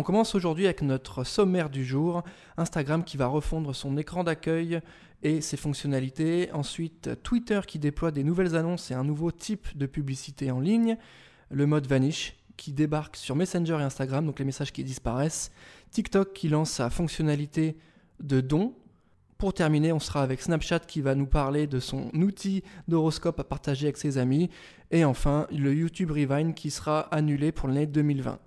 on commence aujourd'hui avec notre sommaire du jour, Instagram qui va refondre son écran d'accueil et ses fonctionnalités. Ensuite, Twitter qui déploie des nouvelles annonces et un nouveau type de publicité en ligne. Le mode Vanish qui débarque sur Messenger et Instagram, donc les messages qui disparaissent. TikTok qui lance sa fonctionnalité de don. Pour terminer, on sera avec Snapchat qui va nous parler de son outil d'horoscope à partager avec ses amis. Et enfin, le YouTube Revine qui sera annulé pour l'année 2020.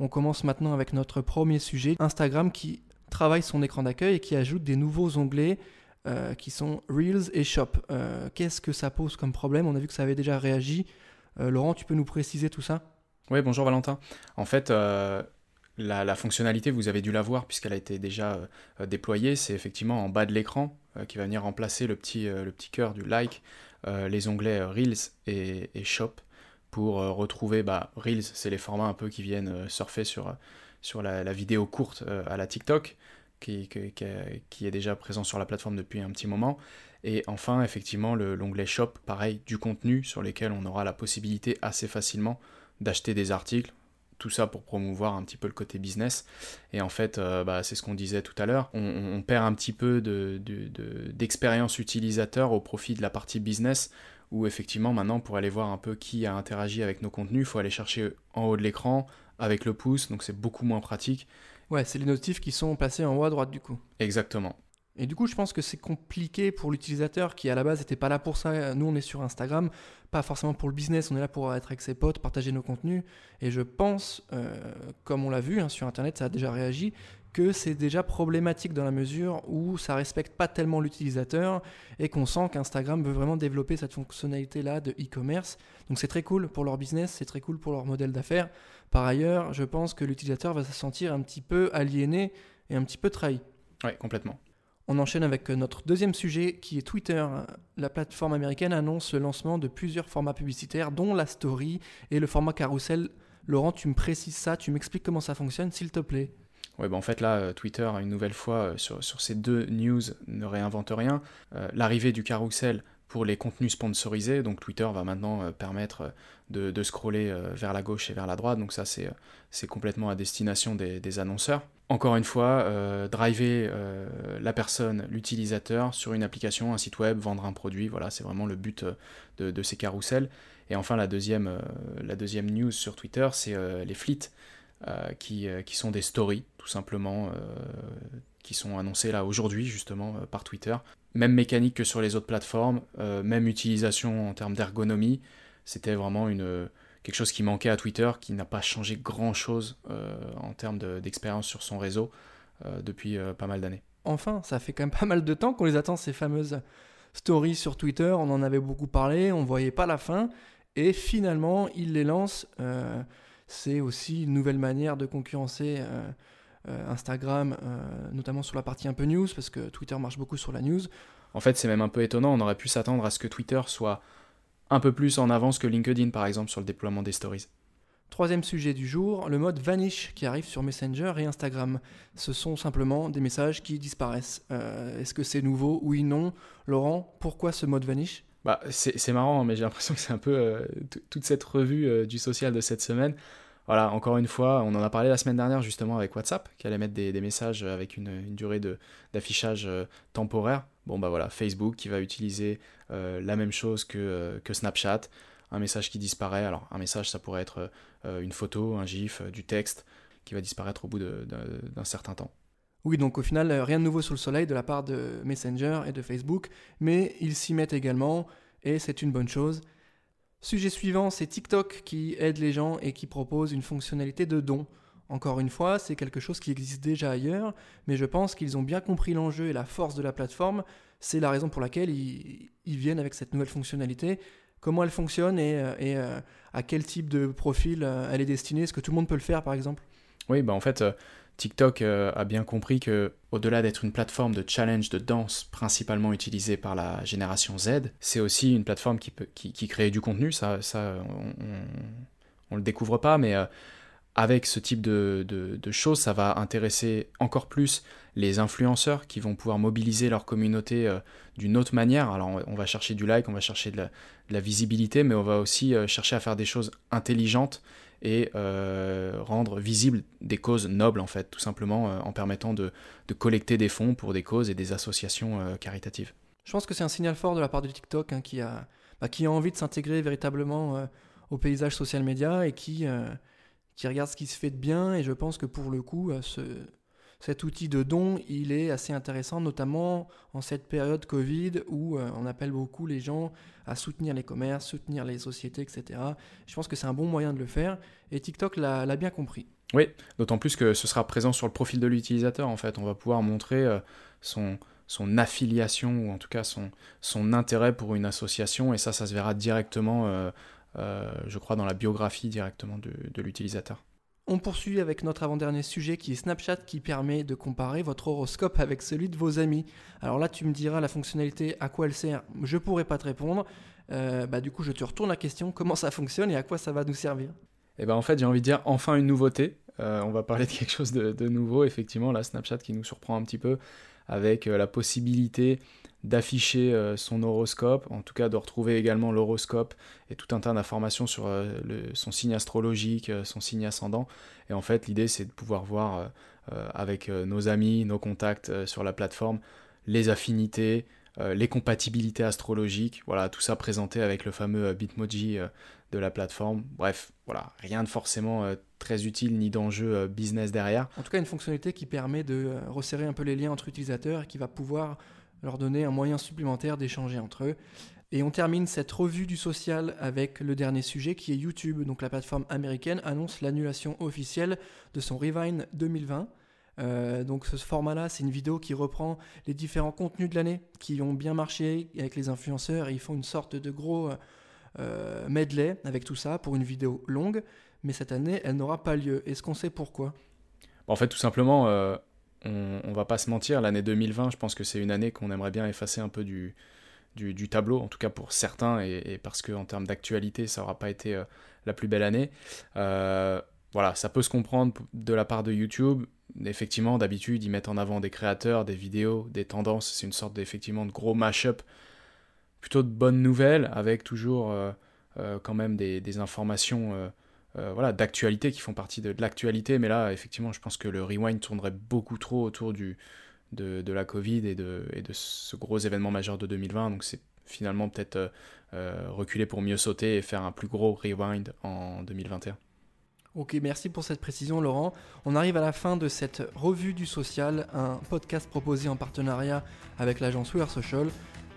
On commence maintenant avec notre premier sujet, Instagram qui travaille son écran d'accueil et qui ajoute des nouveaux onglets euh, qui sont Reels et Shop. Euh, qu'est-ce que ça pose comme problème? On a vu que ça avait déjà réagi. Euh, Laurent, tu peux nous préciser tout ça? Oui, bonjour Valentin. En fait, la, fonctionnalité, vous avez dû la voir puisqu'elle a été déjà déployée. C'est effectivement en bas de l'écran qui va venir remplacer le petit, le petit cœur du like, les onglets Reels et, Shop pour retrouver bah, Reels, c'est les formats un peu qui viennent surfer sur, sur la, vidéo courte à la TikTok qui, qui, est déjà présent sur la plateforme depuis un petit moment. Et enfin, effectivement, l'onglet Shop, pareil, du contenu sur lequel on aura la possibilité assez facilement d'acheter des articles. Tout ça pour promouvoir un petit peu le côté business. Et en fait, euh, bah, c'est ce qu'on disait tout à l'heure. On, perd un petit peu d'expérience de, utilisateur au profit de la partie business où effectivement maintenant pour aller voir un peu qui a interagi avec nos contenus, il faut aller chercher en haut de l'écran avec le pouce, donc c'est beaucoup moins pratique. Ouais, c'est les notifs qui sont passés en haut à droite du coup. Exactement. Et du coup, je pense que c'est compliqué pour l'utilisateur qui à la base n'était pas là pour ça. Nous, on est sur Instagram, pas forcément pour le business, on est là pour être avec ses potes, partager nos contenus. Et je pense, euh, comme on l'a vu hein, sur Internet, ça a déjà réagi, que c'est déjà problématique dans la mesure où ça respecte pas tellement l'utilisateur et qu'on sent qu'Instagram veut vraiment développer cette fonctionnalité-là de e-commerce. Donc c'est très cool pour leur business, c'est très cool pour leur modèle d'affaires. Par ailleurs, je pense que l'utilisateur va se sentir un petit peu aliéné et un petit peu trahi. Oui, complètement. On enchaîne avec notre deuxième sujet qui est Twitter. La plateforme américaine annonce le lancement de plusieurs formats publicitaires, dont la story et le format carousel. Laurent, tu me précises ça, tu m'expliques comment ça fonctionne, s'il te plaît. Ouais, bah en fait là, euh, Twitter, une nouvelle fois, euh, sur, ces deux news, ne réinvente rien. Euh, l'arrivée du carrousel pour les contenus sponsorisés, donc Twitter va maintenant permettre de, scroller vers la gauche et vers la droite, donc ça c'est complètement à destination des, annonceurs. Encore une fois, driver la personne, l'utilisateur, sur une application, un site web, vendre un produit, voilà, c'est vraiment le but de, ces carousels. Et enfin, la deuxième, la deuxième news sur Twitter, c'est les flits. Euh, qui, euh, qui, sont des stories, tout simplement, euh, qui sont annoncées là aujourd'hui, justement, par Twitter. Même mécanique que sur les autres plateformes, même utilisation en termes d'ergonomie. C'était vraiment une, quelque chose qui manquait à Twitter, qui n'a pas changé grand-chose en termes d'expérience sur son réseau depuis pas mal d'années. Enfin, ça fait quand même pas mal de temps qu'on les attend, ces fameuses stories sur Twitter. On en avait beaucoup parlé, on voyait pas la fin. Et finalement, ils les lancent c'est aussi une nouvelle manière de concurrencer euh, euh, Instagram, euh, notamment sur la partie un peu news, parce que Twitter marche beaucoup sur la news. En fait, c'est même un peu étonnant, on aurait pu s'attendre à ce que Twitter soit un peu plus en avance que LinkedIn, par exemple, sur le déploiement des stories. Troisième sujet du jour, le mode Vanish qui arrive sur Messenger et Instagram. Ce sont simplement des messages qui disparaissent. Est-ce que c'est nouveau? Oui, non. Laurent, pourquoi ce mode Vanish? Bah, c'est marrant, mais j'ai l'impression que c'est un peu euh, toute cette revue euh, du social de cette semaine. Voilà, encore une fois, on en a parlé la semaine dernière justement avec WhatsApp, qui allait mettre des, messages avec une, durée d'affichage euh, temporaire. Bon bah voilà, Facebook qui va utiliser la même chose que, que Snapchat, un message qui disparaît. Alors un message, ça pourrait être une photo, un gif, du texte, qui va disparaître au bout d'un certain temps. Oui, donc au final, euh, rien de nouveau sous le soleil de la part de Messenger et de Facebook, mais ils s'y mettent également, et c'est une bonne chose. Sujet suivant, c'est TikTok qui aide les gens et qui propose une fonctionnalité de don. Encore une fois, c'est quelque chose qui existe déjà ailleurs, mais je pense qu'ils ont bien compris l'enjeu et la force de la plateforme. C'est la raison pour laquelle ils, viennent avec cette nouvelle fonctionnalité. Comment elle fonctionne et, euh, euh, à quel type de profil elle est destinée? Est-ce que tout le monde peut le faire par exemple? Oui, bah en fait, TikTok a bien compris que, au-delà d'être une plateforme de challenge de danse principalement utilisée par la génération Z, c'est aussi une plateforme qui, crée du contenu. Ça, ça on, ne le découvre pas, mais avec ce type de, choses, ça va intéresser encore plus les influenceurs qui vont pouvoir mobiliser leur communauté euh, d'une autre manière. Alors on, va chercher du like, on va chercher de la, visibilité, mais on va aussi euh, chercher à faire des choses intelligentes et euh, rendre visibles des causes nobles en fait, tout simplement en permettant de, collecter des fonds pour des causes et des associations caritatives. Je pense que c'est un signal fort de la part de TikTok hein, qui, a, bah, qui a envie de s'intégrer véritablement au paysage social média et qui qui regarde ce qui se fait de bien. Et je pense que pour le coup, euh, ce, cet outil de don, il est assez intéressant, notamment en cette période Covid où euh, on appelle beaucoup les gens à soutenir les commerces, soutenir les sociétés, etc. Je pense que c'est un bon moyen de le faire et TikTok l'a bien compris. Oui, d'autant plus que ce sera présent sur le profil de l'utilisateur en fait. On va pouvoir montrer euh, son, affiliation ou en tout cas son, son intérêt pour une association et ça, ça se verra directement euh, je crois, dans la biographie directement de, l'utilisateur. On poursuit avec notre avant-dernier sujet qui est Snapchat qui permet de comparer votre horoscope avec celui de vos amis. Alors là, tu me diras la fonctionnalité, à quoi elle sert, je pourrais pas te répondre. Euh, bah, du coup, je te retourne la question, comment ça fonctionne et à quoi ça va nous servir? Eh ben, en fait, j'ai envie de dire enfin une nouveauté. Euh, on va parler de quelque chose de, de, nouveau, effectivement, là, Snapchat qui nous surprend un petit peu avec la possibilité d'afficher euh, son horoscope, en tout cas de retrouver également l'horoscope et tout un tas d'informations sur euh, son signe astrologique, euh, son signe ascendant. Et en fait, l'idée, c'est de pouvoir voir avec nos amis, nos contacts sur la plateforme, les affinités, les compatibilités astrologiques, voilà, tout ça présenté avec le fameux Bitmoji de la plateforme. Bref, voilà, rien de forcément très utile ni d'enjeu business derrière. En tout cas, une fonctionnalité qui permet de resserrer un peu les liens entre utilisateurs et qui va pouvoir leur donner un moyen supplémentaire d'échanger entre eux. Et on termine cette revue du social avec le dernier sujet qui est YouTube. Donc la plateforme américaine annonce l'annulation officielle de son Rewind 2020. Euh, donc ce format-là, c'est une vidéo qui reprend les différents contenus de l'année qui ont bien marché avec les influenceurs et ils font une sorte de gros euh, medley avec tout ça pour une vidéo longue. Mais cette année, elle n'aura pas lieu. Est-ce qu'on sait pourquoi? En fait, tout simplement, euh, on, va pas se mentir, l'année 2020, je pense que c'est une année qu'on aimerait bien effacer un peu du, tableau, en tout cas pour certains, et, parce qu'en termes d'actualité, ça n'aura pas été euh, la plus belle année. Euh, voilà, ça peut se comprendre de la part de YouTube. Effectivement, d'habitude, ils mettent en avant des créateurs, des vidéos, des tendances. C'est une sorte d'effectivement de gros mash-up, plutôt de bonnes nouvelles, avec toujours euh, quand même des informations euh, voilà, d'actualité, qui font partie de, l'actualité. Mais là, effectivement, je pense que le rewind tournerait beaucoup trop autour du, de, de la Covid et de, et de ce gros événement majeur de 2020. Donc c'est finalement peut-être euh, euh, reculer pour mieux sauter et faire un plus gros rewind en 2021. Ok, merci pour cette précision Laurent. On arrive à la fin de cette revue du social, un podcast proposé en partenariat avec l'agence We Social.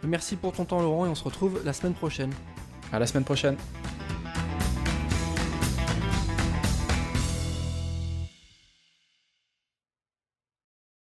Merci pour ton temps Laurent et on se retrouve la semaine prochaine. À la semaine prochaine.